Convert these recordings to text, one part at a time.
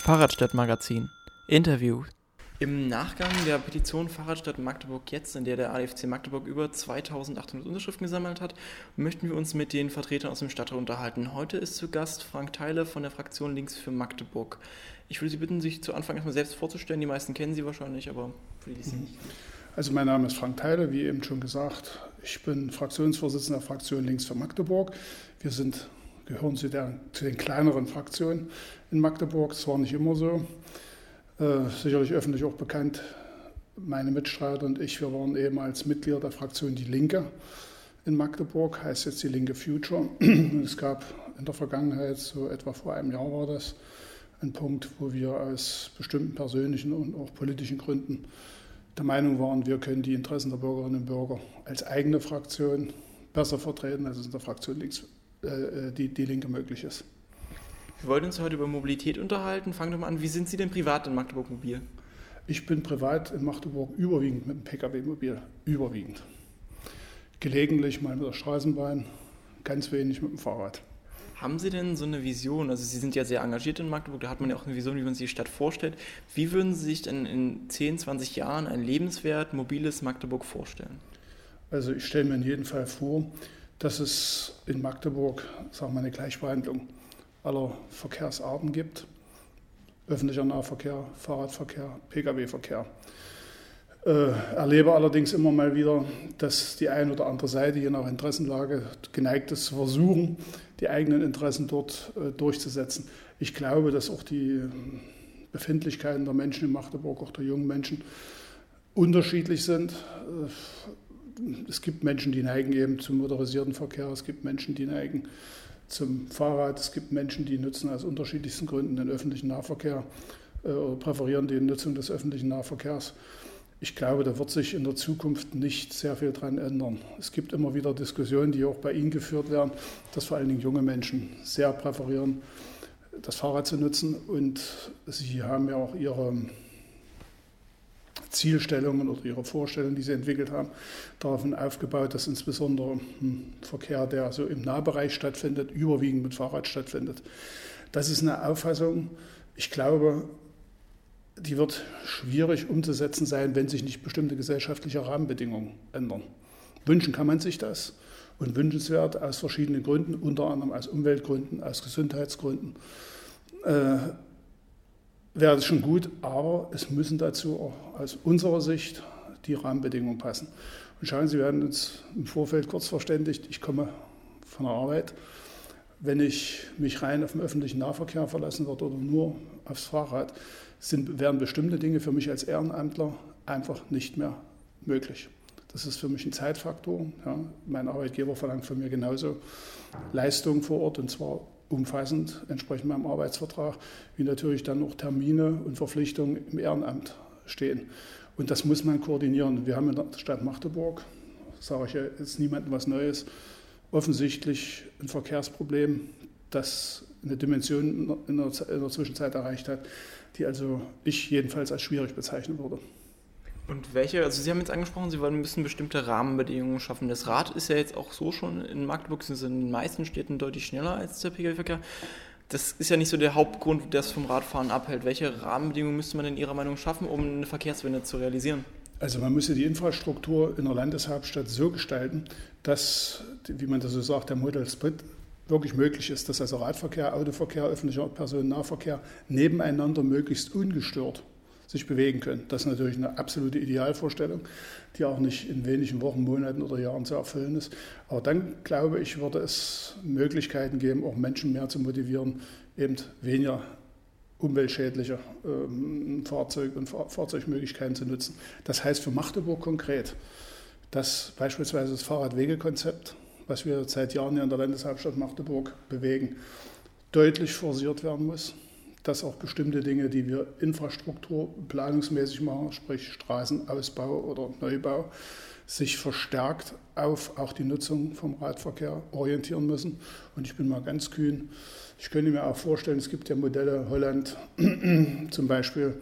Fahrradstadtmagazin Interview Im Nachgang der Petition Fahrradstadt Magdeburg jetzt, in der der ADFC Magdeburg über 2800 Unterschriften gesammelt hat, möchten wir uns mit den Vertretern aus dem Stadtrat unterhalten. Heute ist zu Gast Frank Theile von der Fraktion Links für Magdeburg. Ich würde Sie bitten, sich zu Anfang erstmal selbst vorzustellen. Die meisten kennen Sie wahrscheinlich, aber für die, die Sie nicht kennen. Also mein Name ist Frank Theile, wie eben schon gesagt. Ich bin Fraktionsvorsitzender der Fraktion Links für Magdeburg. Wir sind gehören zu, der, zu den kleineren Fraktionen in Magdeburg. Das war nicht immer so. Äh, sicherlich öffentlich auch bekannt, meine Mitstreiter und ich, wir waren ehemals Mitglieder der Fraktion Die Linke in Magdeburg, heißt jetzt die Linke Future. Es gab in der Vergangenheit, so etwa vor einem Jahr war das, einen Punkt, wo wir aus bestimmten persönlichen und auch politischen Gründen der Meinung waren, wir können die Interessen der Bürgerinnen und Bürger als eigene Fraktion besser vertreten, als es in der Fraktion links äh, die, die Linke möglich ist. Wir wollen uns heute über Mobilität unterhalten. Fangen wir mal an. Wie sind Sie denn privat in Magdeburg mobil? Ich bin privat in Magdeburg überwiegend mit dem Pkw mobil. Überwiegend. Gelegentlich mal mit der Straßenbahn, ganz wenig mit dem Fahrrad. Haben Sie denn so eine Vision? Also Sie sind ja sehr engagiert in Magdeburg, da hat man ja auch eine Vision, wie man sich die Stadt vorstellt. Wie würden Sie sich denn in 10, 20 Jahren ein lebenswert mobiles Magdeburg vorstellen? Also ich stelle mir in jedem Fall vor, dass es in Magdeburg sagen wir, eine Gleichbehandlung aller Verkehrsarten gibt. Öffentlicher Nahverkehr, Fahrradverkehr, Pkw-Verkehr. Äh, erlebe allerdings immer mal wieder, dass die eine oder andere Seite, je nach Interessenlage, geneigt ist zu versuchen, die eigenen Interessen dort äh, durchzusetzen. Ich glaube, dass auch die Befindlichkeiten der Menschen in Magdeburg, auch der jungen Menschen, unterschiedlich sind. Äh, es gibt Menschen, die neigen eben zum motorisierten Verkehr, es gibt Menschen, die neigen zum Fahrrad, es gibt Menschen, die nutzen aus unterschiedlichsten Gründen den öffentlichen Nahverkehr äh, oder präferieren die Nutzung des öffentlichen Nahverkehrs. Ich glaube, da wird sich in der Zukunft nicht sehr viel dran ändern. Es gibt immer wieder Diskussionen, die auch bei Ihnen geführt werden, dass vor allen Dingen junge Menschen sehr präferieren, das Fahrrad zu nutzen. Und Sie haben ja auch Ihre Zielstellungen oder ihre Vorstellungen, die sie entwickelt haben, darauf aufgebaut, dass insbesondere Verkehr, der so im Nahbereich stattfindet, überwiegend mit Fahrrad stattfindet. Das ist eine Auffassung, ich glaube, die wird schwierig umzusetzen sein, wenn sich nicht bestimmte gesellschaftliche Rahmenbedingungen ändern. Wünschen kann man sich das und wünschenswert aus verschiedenen Gründen, unter anderem aus Umweltgründen, aus Gesundheitsgründen. Wäre es schon gut, aber es müssen dazu auch aus unserer Sicht die Rahmenbedingungen passen. Und schauen Sie, wir haben uns im Vorfeld kurz verständigt, ich komme von der Arbeit. Wenn ich mich rein auf den öffentlichen Nahverkehr verlassen würde oder nur aufs Fahrrad, sind, wären bestimmte Dinge für mich als Ehrenamtler einfach nicht mehr möglich. Das ist für mich ein Zeitfaktor. Ja. Mein Arbeitgeber verlangt von mir genauso Leistung vor Ort und zwar umfassend, entsprechend meinem Arbeitsvertrag, wie natürlich dann auch Termine und Verpflichtungen im Ehrenamt stehen. Und das muss man koordinieren. Wir haben in der Stadt Magdeburg, sage ich ja jetzt niemandem was Neues, offensichtlich ein Verkehrsproblem, das eine Dimension in der, in der Zwischenzeit erreicht hat, die also ich jedenfalls als schwierig bezeichnen würde. Und welche, also Sie haben jetzt angesprochen, Sie wollen müssen bestimmte Rahmenbedingungen schaffen. Das Rad ist ja jetzt auch so schon in Magdeburg, sind in den meisten Städten deutlich schneller als der Pkw-Verkehr. Das ist ja nicht so der Hauptgrund, der es vom Radfahren abhält. Welche Rahmenbedingungen müsste man in Ihrer Meinung schaffen, um eine Verkehrswende zu realisieren? Also man müsste die Infrastruktur in der Landeshauptstadt so gestalten, dass, wie man das so sagt, der Model Split wirklich möglich ist, dass also Radverkehr, Autoverkehr, öffentlicher Personennahverkehr nebeneinander möglichst ungestört sich bewegen können. Das ist natürlich eine absolute Idealvorstellung, die auch nicht in wenigen Wochen, Monaten oder Jahren zu erfüllen ist. Aber dann, glaube ich, würde es Möglichkeiten geben, auch Menschen mehr zu motivieren, eben weniger umweltschädliche ähm, Fahrzeug und Fahr Fahrzeugmöglichkeiten zu nutzen. Das heißt für Magdeburg konkret, dass beispielsweise das Fahrradwegekonzept, was wir seit Jahren hier in der Landeshauptstadt Magdeburg bewegen, deutlich forciert werden muss dass auch bestimmte Dinge, die wir infrastrukturplanungsmäßig machen, sprich Straßenausbau oder Neubau, sich verstärkt auf auch die Nutzung vom Radverkehr orientieren müssen. Und ich bin mal ganz kühn. Ich könnte mir auch vorstellen, es gibt ja Modelle Holland zum Beispiel,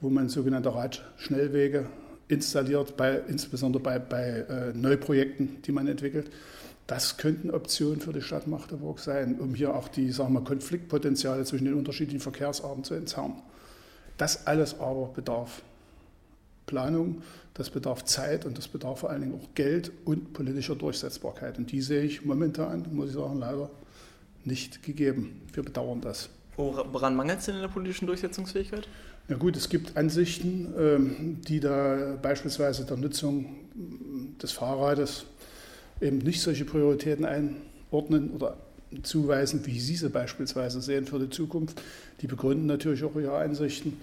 wo man sogenannte Radschnellwege installiert, bei, insbesondere bei, bei äh, Neuprojekten, die man entwickelt Das könnten Optionen für die Stadt Magdeburg sein, um hier auch die sagen wir, Konfliktpotenziale zwischen den unterschiedlichen Verkehrsarten zu entzerren. Das alles aber bedarf Planung, das bedarf Zeit und das bedarf vor allen Dingen auch Geld und politischer Durchsetzbarkeit. Und die sehe ich momentan, muss ich sagen, leider nicht gegeben. Wir bedauern das. Woran mangelt es denn in der politischen Durchsetzungsfähigkeit? Na gut, es gibt Ansichten, ähm, die da beispielsweise der Nutzung des Fahrrades eben nicht solche Prioritäten einordnen oder zuweisen, wie Sie sie beispielsweise sehen für die Zukunft. Die begründen natürlich auch ihre Ansichten.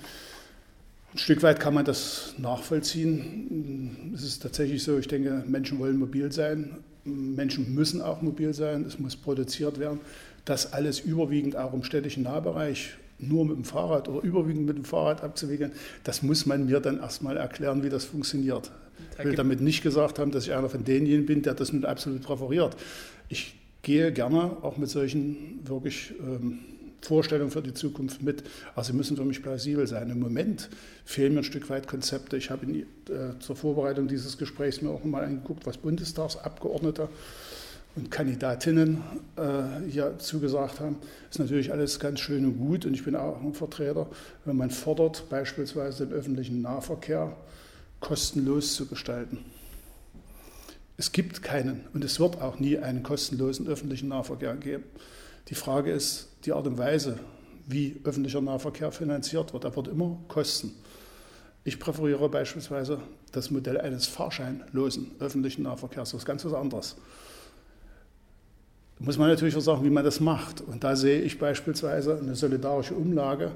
Ein Stück weit kann man das nachvollziehen. Es ist tatsächlich so, ich denke, Menschen wollen mobil sein. Menschen müssen auch mobil sein. Es muss produziert werden. Das alles überwiegend auch im städtischen Nahbereich nur mit dem Fahrrad oder überwiegend mit dem Fahrrad abzuwickeln, das muss man mir dann erstmal erklären, wie das funktioniert. Ich will damit nicht gesagt haben, dass ich einer von denjenigen bin, der das mit absolut präferiert. Ich gehe gerne auch mit solchen wirklich ähm, Vorstellungen für die Zukunft mit. Aber sie müssen für mich plausibel sein. Im Moment fehlen mir ein Stück weit Konzepte. Ich habe in, äh, zur Vorbereitung dieses Gesprächs mir auch mal angeguckt, was Bundestagsabgeordnete und Kandidatinnen äh, hier zugesagt haben. Ist natürlich alles ganz schön und gut und ich bin auch ein Vertreter, wenn man fordert, beispielsweise den öffentlichen Nahverkehr kostenlos zu gestalten. Es gibt keinen und es wird auch nie einen kostenlosen öffentlichen Nahverkehr geben. Die Frage ist die Art und Weise, wie öffentlicher Nahverkehr finanziert wird. Er wird immer kosten. Ich präferiere beispielsweise das Modell eines fahrscheinlosen öffentlichen Nahverkehrs. Das ist ganz was anderes. Da muss man natürlich auch sagen, wie man das macht. Und da sehe ich beispielsweise eine solidarische Umlage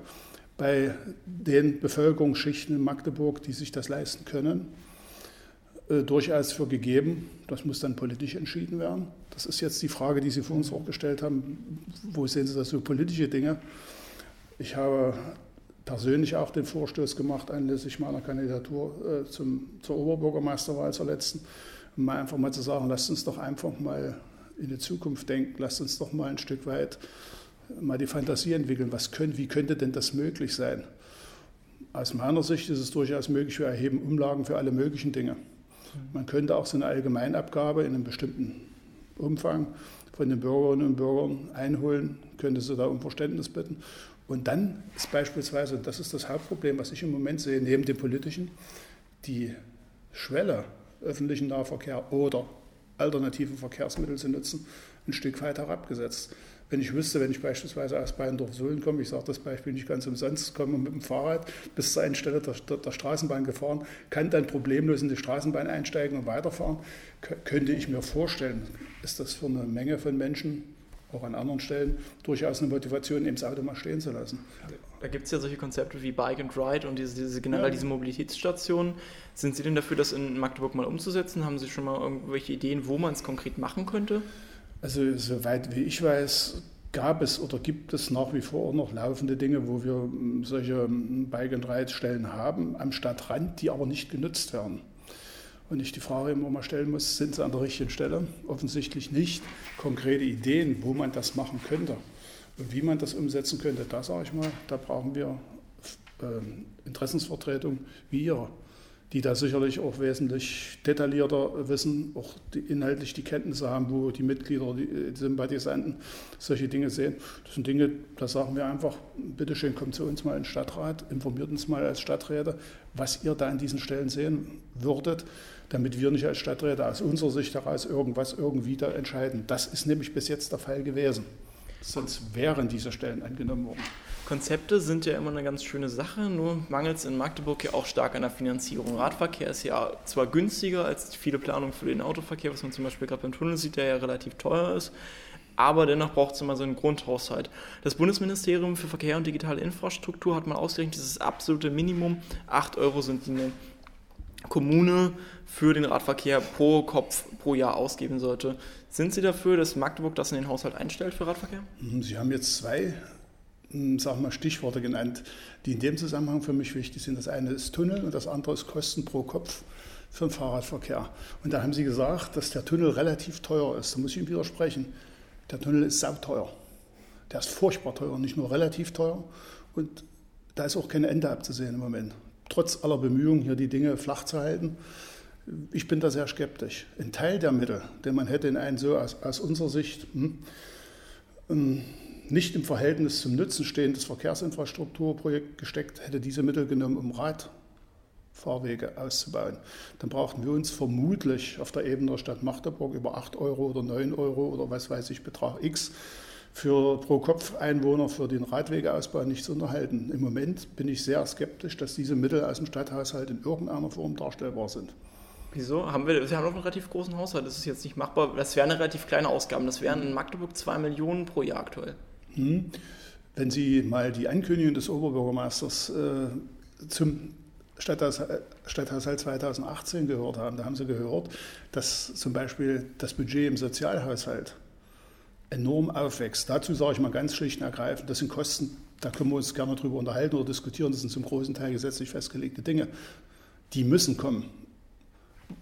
bei den Bevölkerungsschichten in Magdeburg, die sich das leisten können, äh, durchaus für gegeben. Das muss dann politisch entschieden werden. Das ist jetzt die Frage, die Sie vor uns auch gestellt haben. Wo sehen Sie das so politische Dinge? Ich habe persönlich auch den Vorstoß gemacht, anlässlich meiner Kandidatur äh, zum, zur Oberbürgermeisterwahl zur letzten, mal einfach mal zu sagen, lasst uns doch einfach mal in die Zukunft denken, lasst uns doch mal ein Stück weit mal die Fantasie entwickeln, was können, wie könnte denn das möglich sein? Aus meiner Sicht ist es durchaus möglich, wir erheben Umlagen für alle möglichen Dinge. Man könnte auch so eine Allgemeinabgabe in einem bestimmten Umfang von den Bürgerinnen und Bürgern einholen, könnte sie da um Verständnis bitten. Und dann ist beispielsweise, und das ist das Hauptproblem, was ich im Moment sehe, neben dem politischen, die Schwelle öffentlichen Nahverkehr oder alternative Verkehrsmittel zu nutzen, ein Stück weit herabgesetzt. Wenn ich wüsste, wenn ich beispielsweise aus Bayerndorf-Sohlen komme, ich sage das Beispiel nicht ganz umsonst, komme mit dem Fahrrad bis zur Endstelle der, der, der, Straßenbahn gefahren, kann dann problemlos in die Straßenbahn einsteigen und weiterfahren, könnte ich mir vorstellen, ist das für eine Menge von Menschen, auch an anderen Stellen, durchaus eine Motivation, eben das Auto mal stehen zu lassen. Da gibt es ja solche Konzepte wie Bike and Ride und diese, diese generell ja. diese Mobilitätsstationen. Sind Sie denn dafür, das in Magdeburg mal umzusetzen? Haben Sie schon mal irgendwelche Ideen, wo man es konkret machen könnte? Also soweit wie ich weiß, gab es oder gibt es nach wie vor noch laufende Dinge, wo wir hm, solche hm, Bike-and-Ride-Stellen haben am Stadtrand, die aber nicht genutzt werden. Und ich die Frage immer mal stellen muss, sind sie an der richtigen Stelle? Offensichtlich nicht. Konkrete Ideen, wo man das machen könnte und wie man das umsetzen könnte, da sage ich mal, da brauchen wir äh, Interessensvertretung wie Ihre die da sicherlich auch wesentlich detaillierter wissen, auch die, inhaltlich die Kenntnisse haben, wo die Mitglieder, die, die Sympathisanten solche Dinge sehen. Das sind Dinge, da sagen wir einfach, bitteschön, kommt zu uns mal in den Stadtrat, informiert uns mal als Stadträte, was ihr da an diesen Stellen sehen würdet, damit wir nicht als Stadträte aus unserer Sicht heraus irgendwas irgendwie da entscheiden. Das ist nämlich bis jetzt der Fall gewesen. Sonst wären diese Stellen angenommen worden. Konzepte sind ja immer eine ganz schöne Sache, nur mangelt es in Magdeburg ja auch stark an der Finanzierung. Radverkehr ist ja zwar günstiger als viele Planungen für den Autoverkehr, was man zum Beispiel gerade beim Tunnel sieht, der ja relativ teuer ist, aber dennoch braucht es immer so einen Grundhaushalt. Das Bundesministerium für Verkehr und digitale Infrastruktur hat mal ausgerechnet, dieses absolute Minimum, 8 Euro sind die Kommune für den Radverkehr pro Kopf pro Jahr ausgeben sollte. Sind Sie dafür, dass Magdeburg das in den Haushalt einstellt für Radverkehr? Sie haben jetzt zwei hm, sagen wir, Stichworte genannt, die in dem Zusammenhang für mich wichtig sind. Das eine ist Tunnel und das andere ist Kosten pro Kopf für den Fahrradverkehr. Und da haben Sie gesagt, dass der Tunnel relativ teuer ist. Da muss ich Ihnen widersprechen. Der Tunnel ist sauteuer. Der ist furchtbar teuer, nicht nur relativ teuer. Und da ist auch kein Ende abzusehen im Moment. Trotz aller Bemühungen, hier die Dinge flach zu halten, Ich bin da sehr skeptisch. Ein Teil der Mittel, den man hätte in ein so aus, aus unserer Sicht hm, hm, nicht im Verhältnis zum Nutzen stehendes Verkehrsinfrastrukturprojekt gesteckt, hätte diese Mittel genommen, um Radfahrwege auszubauen. Dann brauchten wir uns vermutlich auf der Ebene der Stadt Magdeburg über 8 Euro oder 9 Euro oder was weiß ich, Betrag X für pro Kopf Einwohner für den Radwegeausbau nicht zu unterhalten. Im Moment bin ich sehr skeptisch, dass diese Mittel aus dem Stadthaushalt in irgendeiner Form darstellbar sind. Wieso? Haben wir, wir haben noch einen relativ großen Haushalt, das ist jetzt nicht machbar. Das wären relativ kleine Ausgaben. Das wären in Magdeburg 2 Millionen pro Jahr aktuell. Hm. Wenn Sie mal die Ankündigung des Oberbürgermeisters äh, zum Stadthaushalt 2018 gehört haben, da haben Sie gehört, dass zum Beispiel das Budget im Sozialhaushalt enorm aufwächst. Dazu sage ich mal ganz schlicht und ergreifend, das sind Kosten, da können wir uns gerne drüber unterhalten oder diskutieren, das sind zum großen Teil gesetzlich festgelegte Dinge. Die müssen kommen.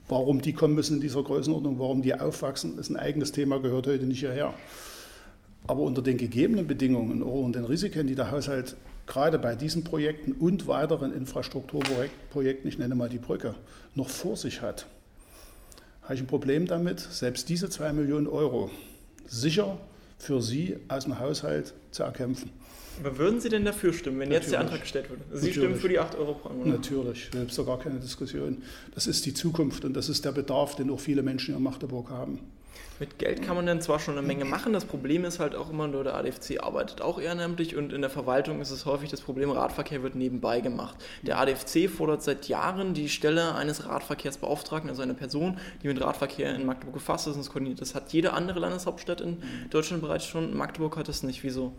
Warum die kommen müssen in dieser Größenordnung, warum die aufwachsen, ist ein eigenes Thema, gehört heute nicht hierher. Aber unter den gegebenen Bedingungen und den Risiken, die der Haushalt gerade bei diesen Projekten und weiteren Infrastrukturprojekten, ich nenne mal die Brücke, noch vor sich hat, habe ich ein Problem damit, selbst diese zwei Millionen Euro sicher für Sie aus dem Haushalt zu erkämpfen. Aber würden Sie denn dafür stimmen, wenn Natürlich. jetzt der Antrag gestellt würde? Sie Natürlich. stimmen für die 8 Euro pro Monat? Natürlich, da gibt es doch gar keine Diskussion. Das ist die Zukunft und das ist der Bedarf, den auch viele Menschen in Magdeburg haben. Mit Geld kann man dann zwar schon eine Menge machen, das Problem ist halt auch immer nur, der ADFC arbeitet auch ehrenamtlich und in der Verwaltung ist es häufig das Problem, Radverkehr wird nebenbei gemacht. Der ADFC fordert seit Jahren die Stelle eines Radverkehrsbeauftragten, also eine Person, die mit Radverkehr in Magdeburg gefasst ist und es koordiniert. Das hat jede andere Landeshauptstadt in Deutschland bereits schon, Magdeburg hat das nicht. Wieso?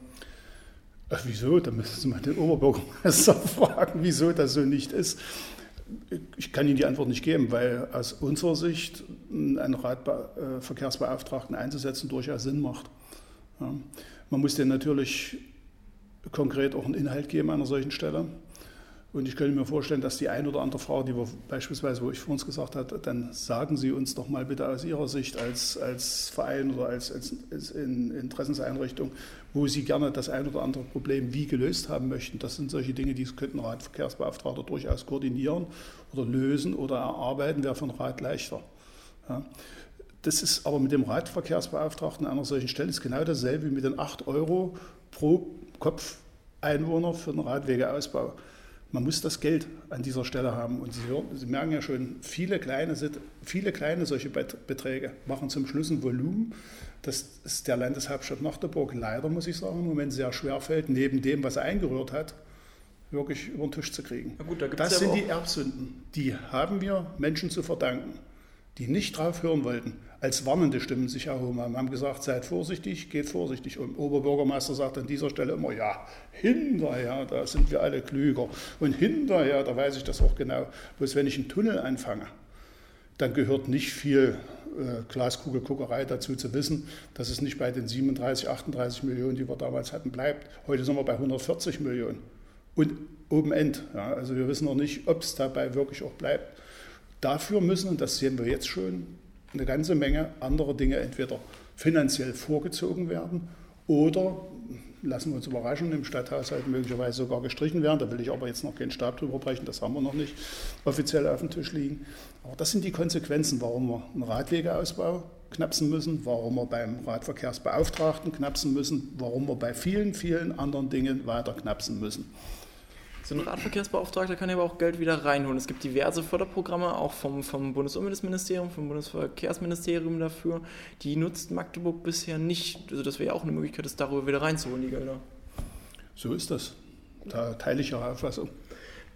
Ach, wieso? Da müssen Sie mal den Oberbürgermeister fragen, wieso das so nicht ist. Ich kann Ihnen die Antwort nicht geben, weil aus unserer Sicht einen Radverkehrsbeauftragten einzusetzen durchaus Sinn macht. Ja. Man muss denen natürlich konkret auch einen Inhalt geben an einer solchen Stelle. Und ich könnte mir vorstellen, dass die ein oder andere Frau, die wir beispielsweise, wo ich vor uns gesagt habe, dann sagen Sie uns doch mal bitte aus Ihrer Sicht als, als Verein oder als, als, als Interessenseinrichtung, wo Sie gerne das ein oder andere Problem wie gelöst haben möchten. Das sind solche Dinge, die könnten Radverkehrsbeauftragter durchaus koordinieren oder lösen oder erarbeiten, wäre von Rat leichter. Ja. Das ist aber mit dem Radverkehrsbeauftragten an einer solchen Stelle ist genau dasselbe wie mit den 8 Euro pro Kopf Einwohner für den Radwegeausbau. Man muss das Geld an dieser Stelle haben. Und Sie, hören, Sie merken ja schon, viele kleine, viele kleine solche Beträge machen zum Schluss ein Volumen, das ist der Landeshauptstadt Magdeburg leider, muss ich sagen, im Moment sehr schwer fällt, neben dem, was er eingerührt hat, wirklich über den Tisch zu kriegen. Gut, da das sind die Erbsünden. Die haben wir Menschen zu verdanken, die nicht drauf hören wollten als warnende Stimmen sich erhoben haben, haben gesagt, seid vorsichtig, geht vorsichtig um. Oberbürgermeister sagt an dieser Stelle immer, ja, hinterher, da sind wir alle klüger. Und hinterher, da weiß ich das auch genau. Bloß wenn ich einen Tunnel anfange, dann gehört nicht viel äh, Glaskugelguckerei dazu zu wissen, dass es nicht bei den 37, 38 Millionen, die wir damals hatten, bleibt. Heute sind wir bei 140 Millionen. Und oben end. Ja, also wir wissen noch nicht, ob es dabei wirklich auch bleibt. Dafür müssen, und das sehen wir jetzt schon, eine ganze Menge andere Dinge entweder finanziell vorgezogen werden oder, lassen wir uns überraschen, im Stadthaushalt möglicherweise sogar gestrichen werden. Da will ich aber jetzt noch keinen Stab drüber brechen, das haben wir noch nicht offiziell auf dem Tisch liegen. Aber das sind die Konsequenzen, warum wir einen Radwegeausbau knapsen müssen, warum wir beim Radverkehrsbeauftragten knapsen müssen, warum wir bei vielen, vielen anderen Dingen weiter knapsen müssen. So ein Radverkehrsbeauftragter kann ja aber auch Geld wieder reinholen. Es gibt diverse Förderprogramme, auch vom, vom Bundesumweltministerium, vom Bundesverkehrsministerium dafür. Die nutzt Magdeburg bisher nicht. Also das wäre ja auch eine Möglichkeit, das darüber wieder reinzuholen, die Gelder. So ist das. Da teile ich Ihre Auffassung.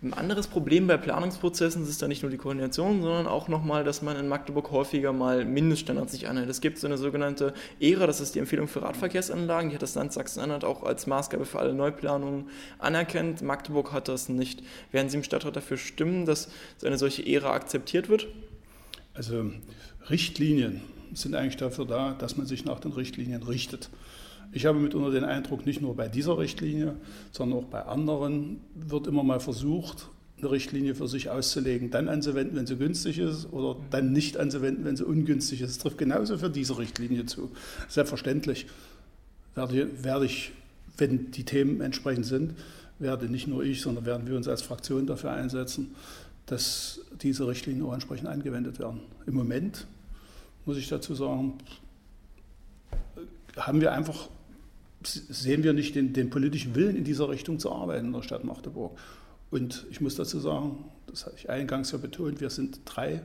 Ein anderes Problem bei Planungsprozessen ist da nicht nur die Koordination, sondern auch nochmal, dass man in Magdeburg häufiger mal Mindeststandards sich anhält. Es gibt so eine sogenannte ERA, das ist die Empfehlung für Radverkehrsanlagen, die hat das Land Sachsen-Anhalt auch als Maßgabe für alle Neuplanungen anerkannt. Magdeburg hat das nicht. Werden Sie im Stadtrat dafür stimmen, dass eine solche ERA akzeptiert wird? Also Richtlinien sind eigentlich dafür da, dass man sich nach den Richtlinien richtet. Ich habe mitunter den Eindruck, nicht nur bei dieser Richtlinie, sondern auch bei anderen wird immer mal versucht, eine Richtlinie für sich auszulegen, dann anzuwenden, wenn sie günstig ist oder dann nicht anzuwenden, wenn sie ungünstig ist. Es trifft genauso für diese Richtlinie zu. Selbstverständlich werde, werde ich, wenn die Themen entsprechend sind, werde nicht nur ich, sondern werden wir uns als Fraktion dafür einsetzen, dass diese Richtlinien auch entsprechend angewendet werden. Im Moment, muss ich dazu sagen, haben wir einfach, sehen wir nicht den, den politischen Willen in dieser Richtung zu arbeiten in der Stadt Magdeburg. Und ich muss dazu sagen, das hatte ich eingangs ja betont, wir sind drei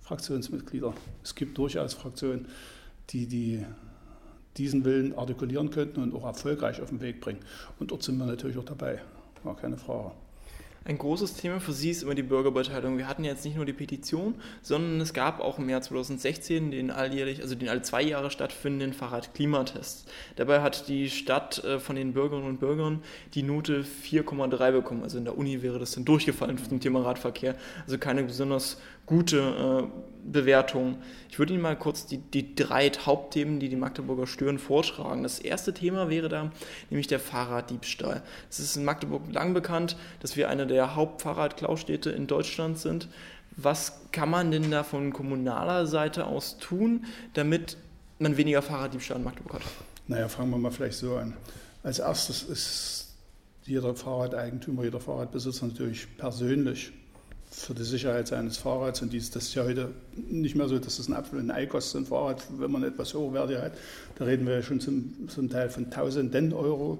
Fraktionsmitglieder. Es gibt durchaus Fraktionen, die, die diesen Willen artikulieren könnten und auch erfolgreich auf den Weg bringen. Und dort sind wir natürlich auch dabei, war keine Frage. Ein großes Thema für Sie ist immer die Bürgerbeteiligung. Wir hatten jetzt nicht nur die Petition, sondern es gab auch im Jahr 2016 den alljährlich, also den alle zwei Jahre stattfindenden Fahrradklimatest. Dabei hat die Stadt äh, von den Bürgerinnen und Bürgern die Note 4,3 bekommen. Also in der Uni wäre das dann durchgefallen zum Thema Radverkehr. Also keine besonders gute äh, Bewertung. Ich würde Ihnen mal kurz die, die drei Hauptthemen, die die Magdeburger stören, vortragen. Das erste Thema wäre da nämlich der Fahrraddiebstahl. Es ist in Magdeburg lang bekannt, dass wir eine der Hauptfahrradklaustädte in Deutschland sind. Was kann man denn da von kommunaler Seite aus tun, damit man weniger Fahrraddiebstahl in Magdeburg hat? Naja, fangen wir mal vielleicht so an. Als erstes ist jeder Fahrradeigentümer, jeder Fahrradbesitzer natürlich persönlich für die Sicherheit seines Fahrrads. Und dies, das ist ja heute nicht mehr so, dass es ein Apfel und ein Ei kostet, ein Fahrrad, wenn man etwas hochwertiger hat. Da reden wir ja schon zum, zum Teil von Tausenden Euro.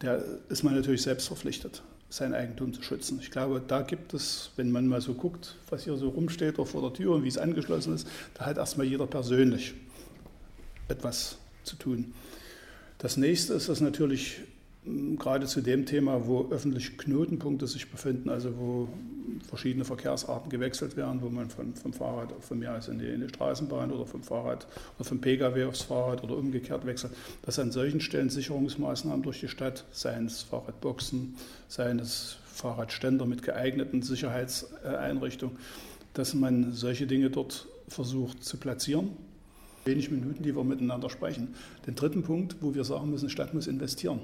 Da ist man natürlich selbst verpflichtet, sein Eigentum zu schützen. Ich glaube, da gibt es, wenn man mal so guckt, was hier so rumsteht oder vor der Tür und wie es angeschlossen ist, da hat erstmal jeder persönlich etwas zu tun. Das nächste ist, dass natürlich gerade zu dem Thema, wo öffentliche Knotenpunkte sich befinden, also wo verschiedene Verkehrsarten gewechselt werden, wo man von, vom Fahrrad von mir aus in die, in die Straßenbahn oder vom Fahrrad oder vom Pkw aufs Fahrrad oder umgekehrt wechselt, dass an solchen Stellen Sicherungsmaßnahmen durch die Stadt, seien es Fahrradboxen, seien es Fahrradständer mit geeigneten Sicherheitseinrichtungen, dass man solche Dinge dort versucht zu platzieren. Wenig Minuten, die wir miteinander sprechen. Den dritten Punkt, wo wir sagen müssen, Stadt muss investieren.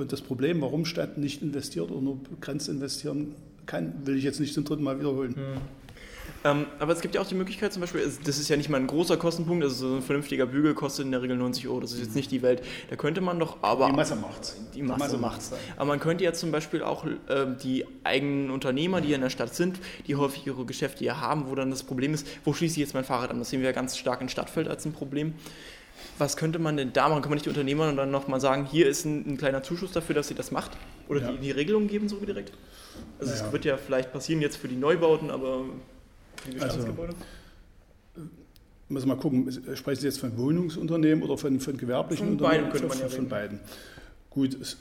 Und das Problem, warum Stadt nicht investiert oder nur begrenzt investieren kann, will ich jetzt nicht zum dritten Mal wiederholen. Mhm. Ähm, aber es gibt ja auch die Möglichkeit, zum Beispiel, das ist ja nicht mal ein großer Kostenpunkt, also so ein vernünftiger Bügel kostet in der Regel 90 Euro, das ist jetzt nicht die Welt. Da könnte man doch aber. Die Masse macht's. Die Masse, Masse macht's. Aber man könnte ja zum Beispiel auch äh, die eigenen Unternehmer, die hier in der Stadt sind, die häufig ihre Geschäfte hier haben, wo dann das Problem ist, wo schließe ich jetzt mein Fahrrad an? Das sehen wir ja ganz stark in Stadtfeld als ein Problem was könnte man denn da machen? Kann man nicht die Unternehmer dann nochmal sagen, hier ist ein, ein, kleiner Zuschuss dafür, dass sie das macht? Oder ja. die, die Regelung geben so direkt? Also es wird ja vielleicht passieren jetzt für die Neubauten, aber für die Bestandsgebäude? Also, müssen wir mal gucken, sprechen Sie jetzt von Wohnungsunternehmen oder von, von gewerblichen von Unternehmen? Beiden könnte man ja von beiden. Gut, es,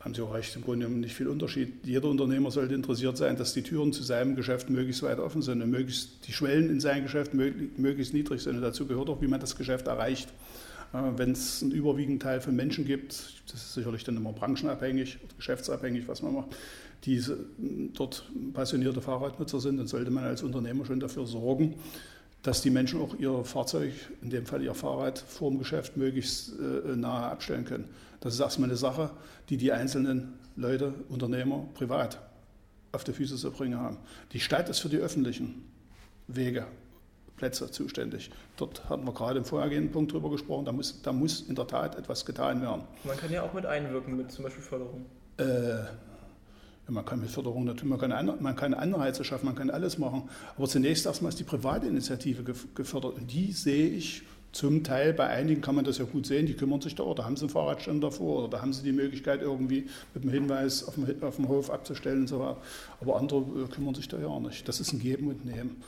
haben Sie auch recht, im Grunde nicht viel Unterschied. Jeder Unternehmer sollte interessiert sein, dass die Türen zu seinem Geschäft möglichst weit offen sind und möglichst die Schwellen in sein Geschäft möglichst niedrig sind. Und dazu gehört auch, wie man das Geschäft erreicht. Wenn es einen überwiegenden Teil von Menschen gibt, das ist sicherlich dann immer branchenabhängig, geschäftsabhängig, was man macht, die dort passionierte Fahrradnutzer sind, dann sollte man als Unternehmer schon dafür sorgen, dass die Menschen auch ihr Fahrzeug, in dem Fall ihr Fahrrad, vor dem Geschäft möglichst äh, nahe abstellen können. Das ist erstmal eine Sache, die die einzelnen Leute, Unternehmer, privat auf die Füße zu bringen haben. Die Stadt ist für die öffentlichen Wege Plätze zuständig. Dort hatten wir gerade im vorhergehenden Punkt drüber gesprochen, da muss, da muss in der Tat etwas getan werden. Man kann ja auch mit einwirken, mit zum Beispiel Förderung. Äh, man kann mit Förderung natürlich, man kann, man kann Anreize schaffen, man kann alles machen. Aber zunächst erstmal ist die private Initiative gefördert. Und die sehe ich zum Teil, bei einigen kann man das ja gut sehen, die kümmern sich da, oder haben sie einen Fahrradstand davor, oder da haben sie die Möglichkeit, irgendwie mit dem Hinweis auf dem, auf dem Hof abzustellen und so weiter. Aber andere äh, kümmern sich da ja nicht. Das ist ein Geben und Nehmen.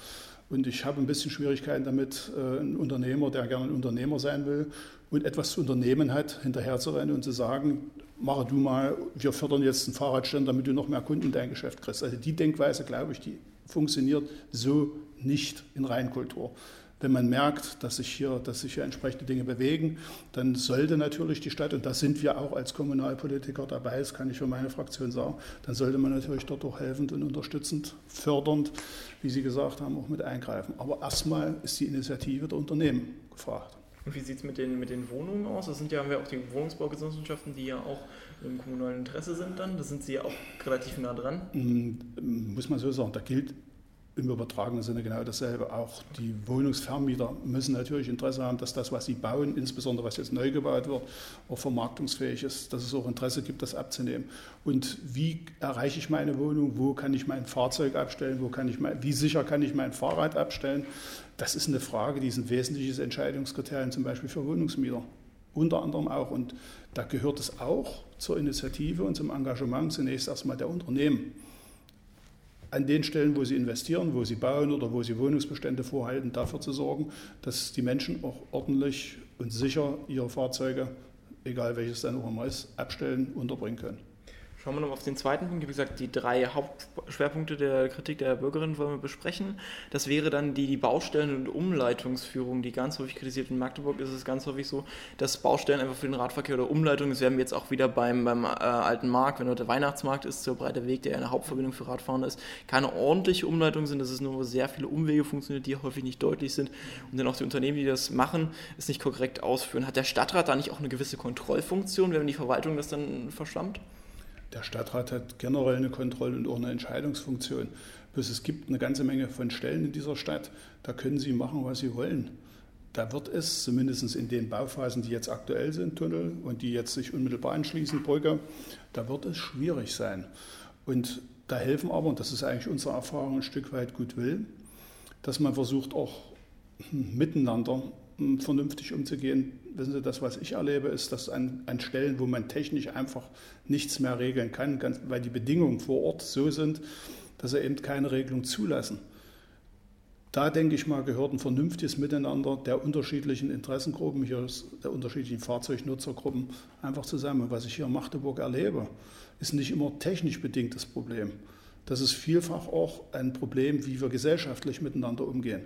Und ich habe ein bisschen Schwierigkeiten damit, äh, ein Unternehmer, der gerne ein Unternehmer sein will und etwas zu unternehmen hat, hinterherzurennen und zu sagen, mache du mal, wir fördern jetzt einen Fahrradstand, damit du noch mehr Kunden in dein Geschäft kriegst. Also die Denkweise, glaube ich, die funktioniert so nicht in Reinkultur. Wenn man merkt, dass sich, hier, dass sich hier entsprechende Dinge bewegen, dann sollte natürlich die Stadt, und da sind wir auch als Kommunalpolitiker dabei, das kann ich für meine Fraktion sagen, dann sollte man natürlich dort auch helfend und unterstützend, fördernd, wie Sie gesagt haben, auch mit eingreifen. Aber erstmal ist die Initiative der Unternehmen gefragt. Und wie sieht es mit den, mit den Wohnungen aus? Das sind ja, haben wir auch die Wohnungsbaugenossenschaften, die ja auch im kommunalen Interesse sind dann. Da sind Sie ja auch relativ nah dran. Mm, muss man so sagen. Da gilt im übertragenen Sinne genau dasselbe. Auch die Wohnungsvermieter müssen natürlich Interesse haben, dass das, was sie bauen, insbesondere was jetzt neu gebaut wird, auch vermarktungsfähig ist, dass es auch Interesse gibt, das abzunehmen. Und wie erreiche ich meine Wohnung? Wo kann ich mein Fahrzeug abstellen? Wo kann ich mein, wie sicher kann ich mein Fahrrad abstellen? Das ist eine Frage, die ist ein wesentliches Entscheidungskriterium zum Beispiel für Wohnungsmieter. Unter anderem auch. Und da gehört es auch zur Initiative und zum Engagement zunächst erstmal der Unternehmen an den Stellen, wo sie investieren, wo sie bauen oder wo sie Wohnungsbestände vorhalten, dafür zu sorgen, dass die Menschen auch ordentlich und sicher ihre Fahrzeuge, egal welches dann auch immer ist, abstellen, unterbringen können. Schauen wir noch auf den zweiten Punkt. Wie gesagt, die drei Hauptschwerpunkte der Kritik der Bürgerinnen wollen wir besprechen. Das wäre dann die, die Baustellen- und Umleitungsführung, die ganz häufig kritisiert. In Magdeburg ist es ganz häufig so, dass Baustellen einfach für den Radverkehr oder Umleitungen, das werden wir jetzt auch wieder beim, beim äh, alten Markt, wenn dort der Weihnachtsmarkt ist, zur breite Weg, der eine Hauptverbindung für Radfahren ist, keine ordentliche Umleitung sind. Das ist nur sehr viele Umwege funktioniert, die häufig nicht deutlich sind. Und dann auch die Unternehmen, die das machen, es nicht korrekt ausführen. Hat der Stadtrat da nicht auch eine gewisse Kontrollfunktion, wenn die Verwaltung das dann verschlammt? Der Stadtrat hat generell eine Kontroll- und auch eine Entscheidungsfunktion. Bloß es gibt eine ganze Menge von Stellen in dieser Stadt, da können Sie machen, was Sie wollen. Da wird es, zumindest in den Bauphasen, die jetzt aktuell sind, Tunnel und die jetzt sich unmittelbar anschließen, Brücke, da wird es schwierig sein. Und da helfen aber, und das ist eigentlich unsere Erfahrung, ein Stück weit gut will, dass man versucht auch miteinander vernünftig umzugehen. Wissen Sie, das, was ich erlebe, ist, dass an, an Stellen, wo man technisch einfach nichts mehr regeln kann, ganz, weil die Bedingungen vor Ort so sind, dass sie eben keine Regelung zulassen. Da denke ich mal, gehört ein vernünftiges Miteinander der unterschiedlichen Interessengruppen, hier der unterschiedlichen Fahrzeugnutzergruppen einfach zusammen. Und was ich hier in Magdeburg erlebe, ist nicht immer technisch bedingtes Problem. Das ist vielfach auch ein Problem, wie wir gesellschaftlich miteinander umgehen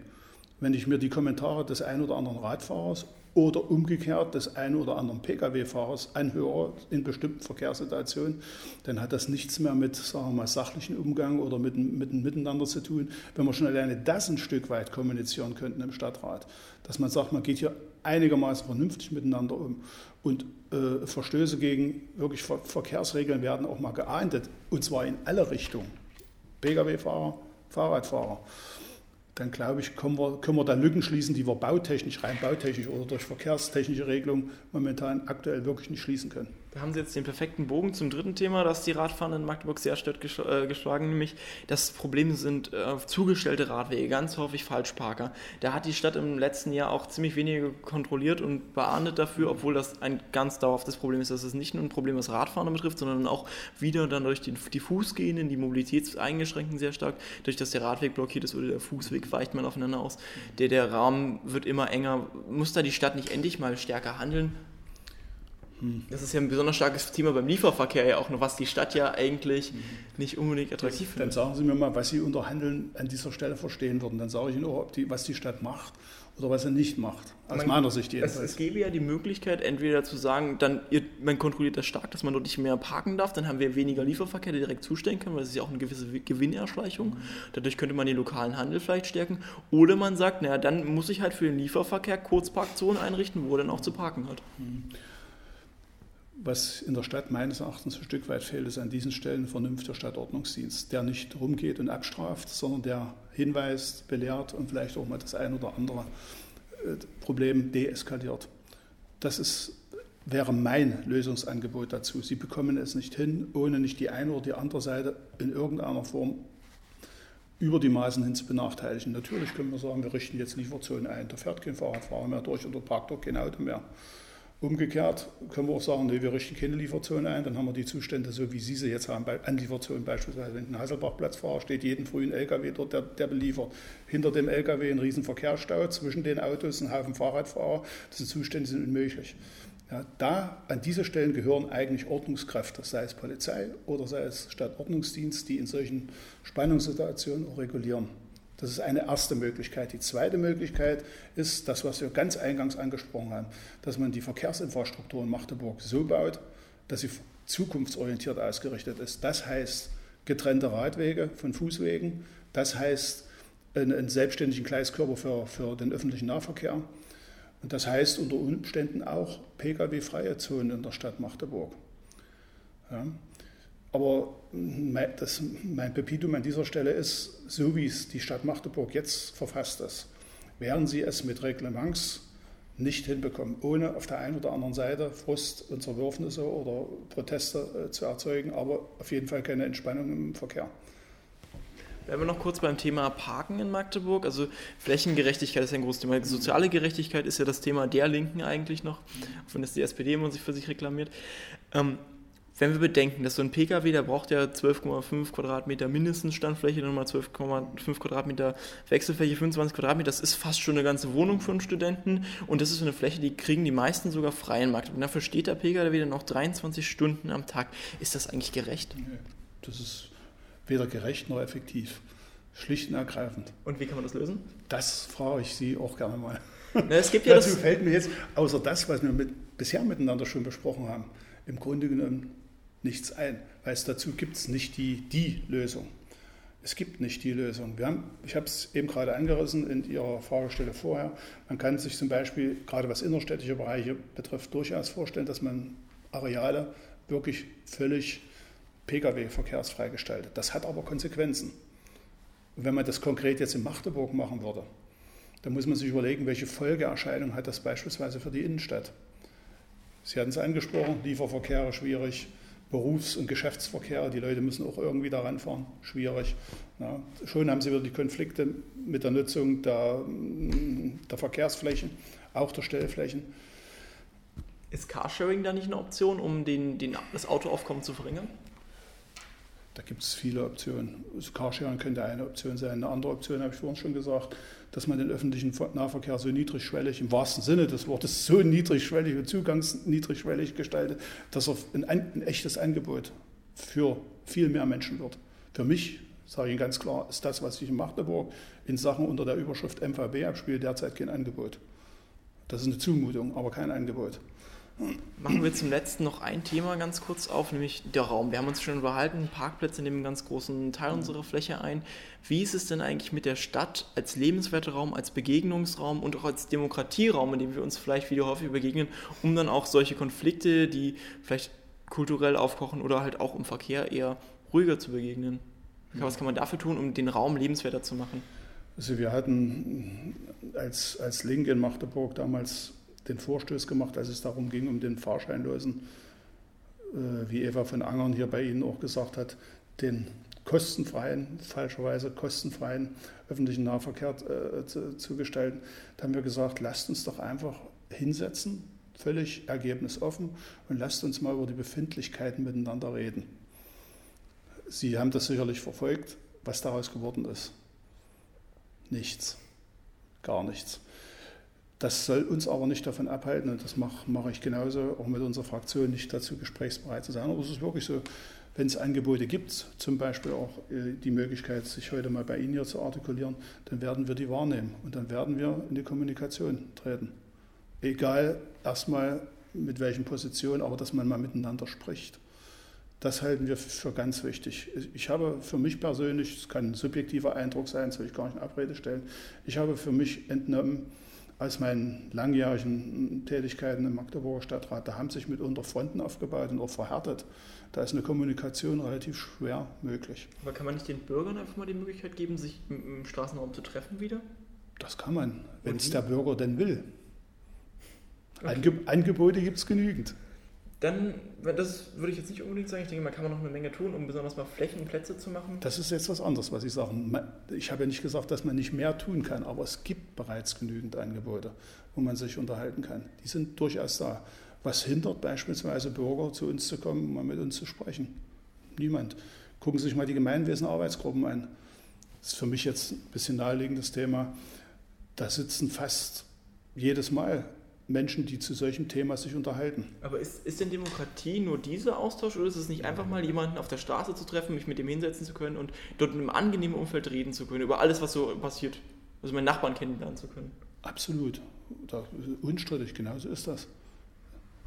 wenn ich mir die Kommentare des einen oder anderen Radfahrers oder umgekehrt des einen oder anderen Pkw-Fahrers anhöre in bestimmten Verkehrssituationen, dann hat das nichts mehr mit sagen wir mal, sachlichen Umgang oder mit, mit Miteinander zu tun. Wenn wir schon alleine das ein Stück weit kommunizieren könnten im Stadtrat, dass man sagt, man geht hier einigermaßen vernünftig miteinander um und äh, Verstöße gegen wirklich Ver Verkehrsregeln werden auch mal geahndet und zwar in alle Richtungen. Pkw-Fahrer, Fahrradfahrer dann glaube ich, können wir, können wir da Lücken schließen, die wir bautechnisch, rein bautechnisch oder durch verkehrstechnische Regelungen momentan aktuell wirklich nicht schließen können. Da haben Sie jetzt den perfekten Bogen zum dritten Thema, das die Radfahrenden in Magdeburg sehr stört äh, geschlagen, nämlich das Problem sind äh, zugestellte Radwege, ganz häufig Falschparker. Da hat die Stadt im letzten Jahr auch ziemlich wenige kontrolliert und beahndet dafür, obwohl das ein ganz dauerhaftes Problem ist, dass es nicht nur ein Problem, was Radfahrende betrifft, sondern auch wieder dann durch die, die Fußgehenden, die Mobilitätseingeschränkten sehr stark, durch das der Radweg blockiert ist oder der Fußweg weicht man aufeinander aus. Der, der Rahmen wird immer enger. Muss da die Stadt nicht endlich mal stärker handeln? Das ist ja ein besonders starkes Thema beim Lieferverkehr ja auch noch, was die Stadt ja eigentlich nicht unbedingt attraktiv findet. Dann sagen Sie mir mal, was Sie unter Handeln an dieser Stelle verstehen würden. Dann sage ich Ihnen auch, die, was die Stadt macht oder was sie nicht macht. Aus man, meiner Sicht jedenfalls. Es, es gäbe ja die Möglichkeit, entweder zu sagen, dann ihr, man kontrolliert das stark, dass man dort nicht mehr parken darf, dann haben wir weniger Lieferverkehr, der direkt zustellen kann, weil das ist ja auch eine gewisse Gewinnerschleichung. Dadurch könnte man den lokalen Handel vielleicht stärken. Oder man sagt, naja, dann muss ich halt für den Lieferverkehr Kurzparkzonen einrichten, wo er dann auch zu parken hat. Mhm. Was in der Stadt meines Erachtens ein Stück weit fehlt, ist an diesen Stellen ein vernünftiger Stadtordnungsdienst, der nicht rumgeht und abstraft, sondern der hinweist, belehrt und vielleicht auch mal das ein oder andere äh, Problem deeskaliert. Das ist, wäre mein Lösungsangebot dazu. Sie bekommen es nicht hin, ohne nicht die eine oder die andere Seite in irgendeiner Form über die Maßen hin zu benachteiligen. Natürlich können wir sagen, wir richten jetzt Lieferzonen ein, da fährt kein Fahrradfahrer mehr durch oder parkt dort kein Auto mehr. Umgekehrt können wir auch sagen, nee, wir richten keine Lieferzone ein, dann haben wir die Zustände so, wie Sie sie jetzt haben, bei Anlieferzonen beispielsweise. Wenn einen Hasselbachplatz fahre, steht jeden frühen LKW dort, der, der beliefert. Hinter dem LKW ein riesen Verkehrsstau, zwischen den Autos ein Haufen Fahrradfahrer. Diese Zustände sind unmöglich. Ja, da an diese Stellen gehören eigentlich Ordnungskräfte, sei es Polizei oder sei es Stadtordnungsdienst, die in solchen Spannungssituationen auch regulieren. Das ist eine erste Möglichkeit. Die zweite Möglichkeit ist das, was wir ganz eingangs angesprochen haben, dass man die Verkehrsinfrastruktur in Magdeburg so baut, dass sie zukunftsorientiert ausgerichtet ist. Das heißt getrennte Radwege von Fußwegen, das heißt einen, selbstständigen Gleiskörper für, für den öffentlichen Nahverkehr. Und das heißt unter Umständen auch Pkw-freie Zonen in der Stadt Magdeburg. Ja. Aber das, mein Pepitum an dieser Stelle ist, so wie es die Stadt Magdeburg jetzt verfasst ist, werden sie es mit Reglements nicht hinbekommen, ohne auf der einen oder anderen Seite Frust und Zerwürfnisse oder Proteste äh, zu erzeugen, aber auf jeden Fall keine Entspannung im Verkehr. Bleiben wir noch kurz beim Thema Parken in Magdeburg. Also Flächengerechtigkeit ist ein großes Thema. Soziale Gerechtigkeit ist ja das Thema der Linken eigentlich noch, auch wenn es die SPD immer sich für sich reklamiert. Ähm, wenn wir bedenken, dass so ein Pkw, der braucht ja 12,5 Quadratmeter mindestens Standfläche, dann nochmal 12,5 Quadratmeter Wechselfläche, 25 Quadratmeter, das ist fast schon eine ganze Wohnung für einen Studenten und das ist so eine Fläche, die kriegen die meisten sogar freien Markt. Und dafür steht der Pkw dann noch 23 Stunden am Tag. Ist das eigentlich gerecht? Das ist weder gerecht noch effektiv. Schlicht und ergreifend. Und wie kann man das lösen? Das frage ich Sie auch gerne mal. Na, es gibt ja Dazu fällt mir jetzt, außer das, was wir mit, bisher miteinander schon besprochen haben, im Grunde genommen nichts ein, weil es dazu gibt es nicht die, die Lösung. Es gibt nicht die Lösung. Wir haben, ich habe es eben gerade angerissen in Ihrer Fragestelle vorher. Man kann sich zum Beispiel, gerade was innerstädtische Bereiche betrifft, durchaus vorstellen, dass man Areale wirklich völlig Pkw-verkehrsfrei gestaltet. Das hat aber Konsequenzen. Und wenn man das konkret jetzt in Magdeburg machen würde, dann muss man sich überlegen, welche Folgeerscheinung hat das beispielsweise für die Innenstadt. Sie hatten es angesprochen, Lieferverkehre schwierig, Berufs- und Geschäftsverkehr. Die Leute müssen auch irgendwie da ranfahren. Schwierig. Ja. Schon haben sie wieder die Konflikte mit der Nutzung der, der Verkehrsflächen, auch der Stellflächen. Ist Carsharing da nicht eine Option, um den, den, das Autoaufkommen zu verringern? Da gibt es viele Optionen. Das Carsharing könnte eine Option sein. Eine andere Option habe ich vorhin schon gesagt, dass man den öffentlichen Nahverkehr so niedrigschwellig, im wahrsten Sinne des Wortes, so niedrigschwellig und zugangsniedrigschwellig gestaltet, dass er ein, ein echtes Angebot für viel mehr Menschen wird. Für mich, sage ich Ihnen ganz klar, ist das, was sich in Magdeburg in Sachen unter der Überschrift MVB abspielt, derzeit kein Angebot. Das ist eine Zumutung, aber kein Angebot. Machen wir zum letzten noch ein Thema ganz kurz auf, nämlich der Raum. Wir haben uns schon unterhalten, Parkplätze nehmen einen ganz großen Teil unserer Fläche ein. Wie ist es denn eigentlich mit der Stadt als lebenswerter Raum, als Begegnungsraum und auch als Demokratieraum, in dem wir uns vielleicht wieder häufig begegnen, um dann auch solche Konflikte, die vielleicht kulturell aufkochen oder halt auch im Verkehr eher ruhiger zu begegnen? Was kann man dafür tun, um den Raum lebenswerter zu machen? Also wir hatten als, als Link in Magdeburg damals den Vorstoß gemacht, als es darum ging, um den Fahrscheinlosen, äh, wie Eva von Angern hier bei Ihnen auch gesagt hat, den kostenfreien, falscherweise kostenfreien öffentlichen Nahverkehr äh, zu, zu, gestalten. Da haben wir gesagt, lasst uns doch einfach hinsetzen, völlig ergebnisoffen und lasst uns mal über die Befindlichkeiten miteinander reden. Sie haben das sicherlich verfolgt, was daraus geworden ist. Nichts, gar nichts. Das soll uns aber nicht davon abhalten, und das mache, mache ich genauso, auch mit unserer Fraktion nicht dazu gesprächsbereit zu sein. Aber es ist wirklich so, wenn es Angebote gibt, zum Beispiel auch äh, die Möglichkeit, sich heute mal bei Ihnen hier zu artikulieren, dann werden wir die wahrnehmen und dann werden wir in die Kommunikation treten. Egal erstmal mit welchen Positionen, aber dass man mal miteinander spricht. Das halten wir für ganz wichtig. Ich habe für mich persönlich, es kann ein subjektiver Eindruck sein, das will ich gar nicht in Abrede stellen, ich habe für mich entnommen, aus meinen langjährigen Tätigkeiten im Magdeburger Stadtrat, da haben sich mitunter Fronten aufgebaut und auch verhärtet. Da ist eine Kommunikation relativ schwer möglich. Aber kann man nicht den Bürgern einfach mal die Möglichkeit geben, sich im Straßenraum zu treffen wieder? Das kann man, wenn es der Bürger denn will. Okay. Angebote gibt es genügend. Dann, das würde ich jetzt nicht unbedingt sagen. Ich denke, man kann man noch eine Menge tun, um besonders mal Flächenplätze zu machen. Das ist jetzt was anderes, was ich sage. Ich habe ja nicht gesagt, dass man nicht mehr tun kann, aber es gibt bereits genügend Angebote, wo man sich unterhalten kann. Die sind durchaus da. Was hindert beispielsweise Bürger, zu uns zu kommen, um mal mit uns zu sprechen? Niemand. Gucken Sie sich mal die Gemeinwesen-Arbeitsgruppen an. Das ist für mich jetzt ein bisschen naheliegendes Thema. Da sitzen fast jedes Mal Menschen, die zu solchem Thema sich unterhalten. Aber ist, ist denn Demokratie nur dieser Austausch oder ist es nicht einfach mal jemanden auf der Straße zu treffen, mich mit dem hinsetzen zu können und dort in einem angenehmen Umfeld reden zu können, über alles, was so passiert, also meinen Nachbarn kennenlernen zu können? Absolut. Unstrittig, genauso ist das.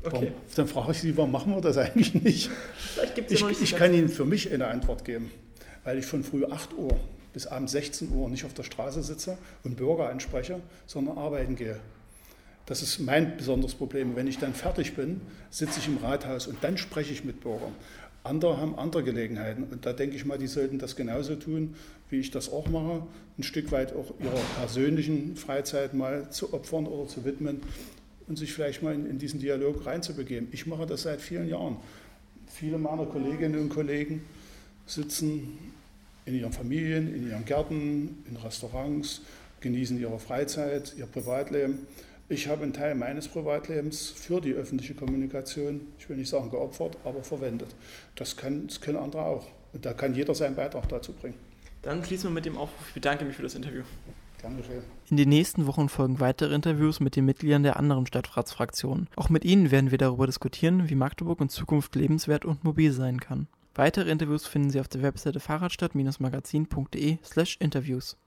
Okay. Warum, dann frage ich Sie, warum machen wir das eigentlich nicht? Vielleicht gibt's ja ich, ich kann Ihnen für mich eine Antwort geben, weil ich von früh 8 Uhr bis abends 16 Uhr nicht auf der Straße sitze und Bürger anspreche, sondern arbeiten gehe. Das ist mein besonderes Problem. Wenn ich dann fertig bin, sitze ich im Rathaus und dann spreche ich mit Bürgern. Andere haben andere Gelegenheiten. Und da denke ich mal, die sollten das genauso tun, wie ich das auch mache. Ein Stück weit auch ihrer persönlichen Freizeit mal zu opfern oder zu widmen und sich vielleicht mal in, in diesen Dialog reinzubegeben. Ich mache das seit vielen Jahren. Viele meiner Kolleginnen und Kollegen sitzen in ihren Familien, in ihren Gärten, in Restaurants, genießen ihre Freizeit, ihr Privatleben. Ich habe einen Teil meines Privatlebens für die öffentliche Kommunikation, ich will nicht sagen geopfert, aber verwendet. Das, kann, das können andere auch. Und da kann jeder seinen Beitrag dazu bringen. Dann schließen wir mit dem Aufruf. Ich bedanke mich für das Interview. Dankeschön. In den nächsten Wochen folgen weitere Interviews mit den Mitgliedern der anderen Stadtratsfraktionen. Auch mit ihnen werden wir darüber diskutieren, wie Magdeburg in Zukunft lebenswert und mobil sein kann. Weitere Interviews finden Sie auf der Webseite fahrradstadt-magazin.de slash interviews.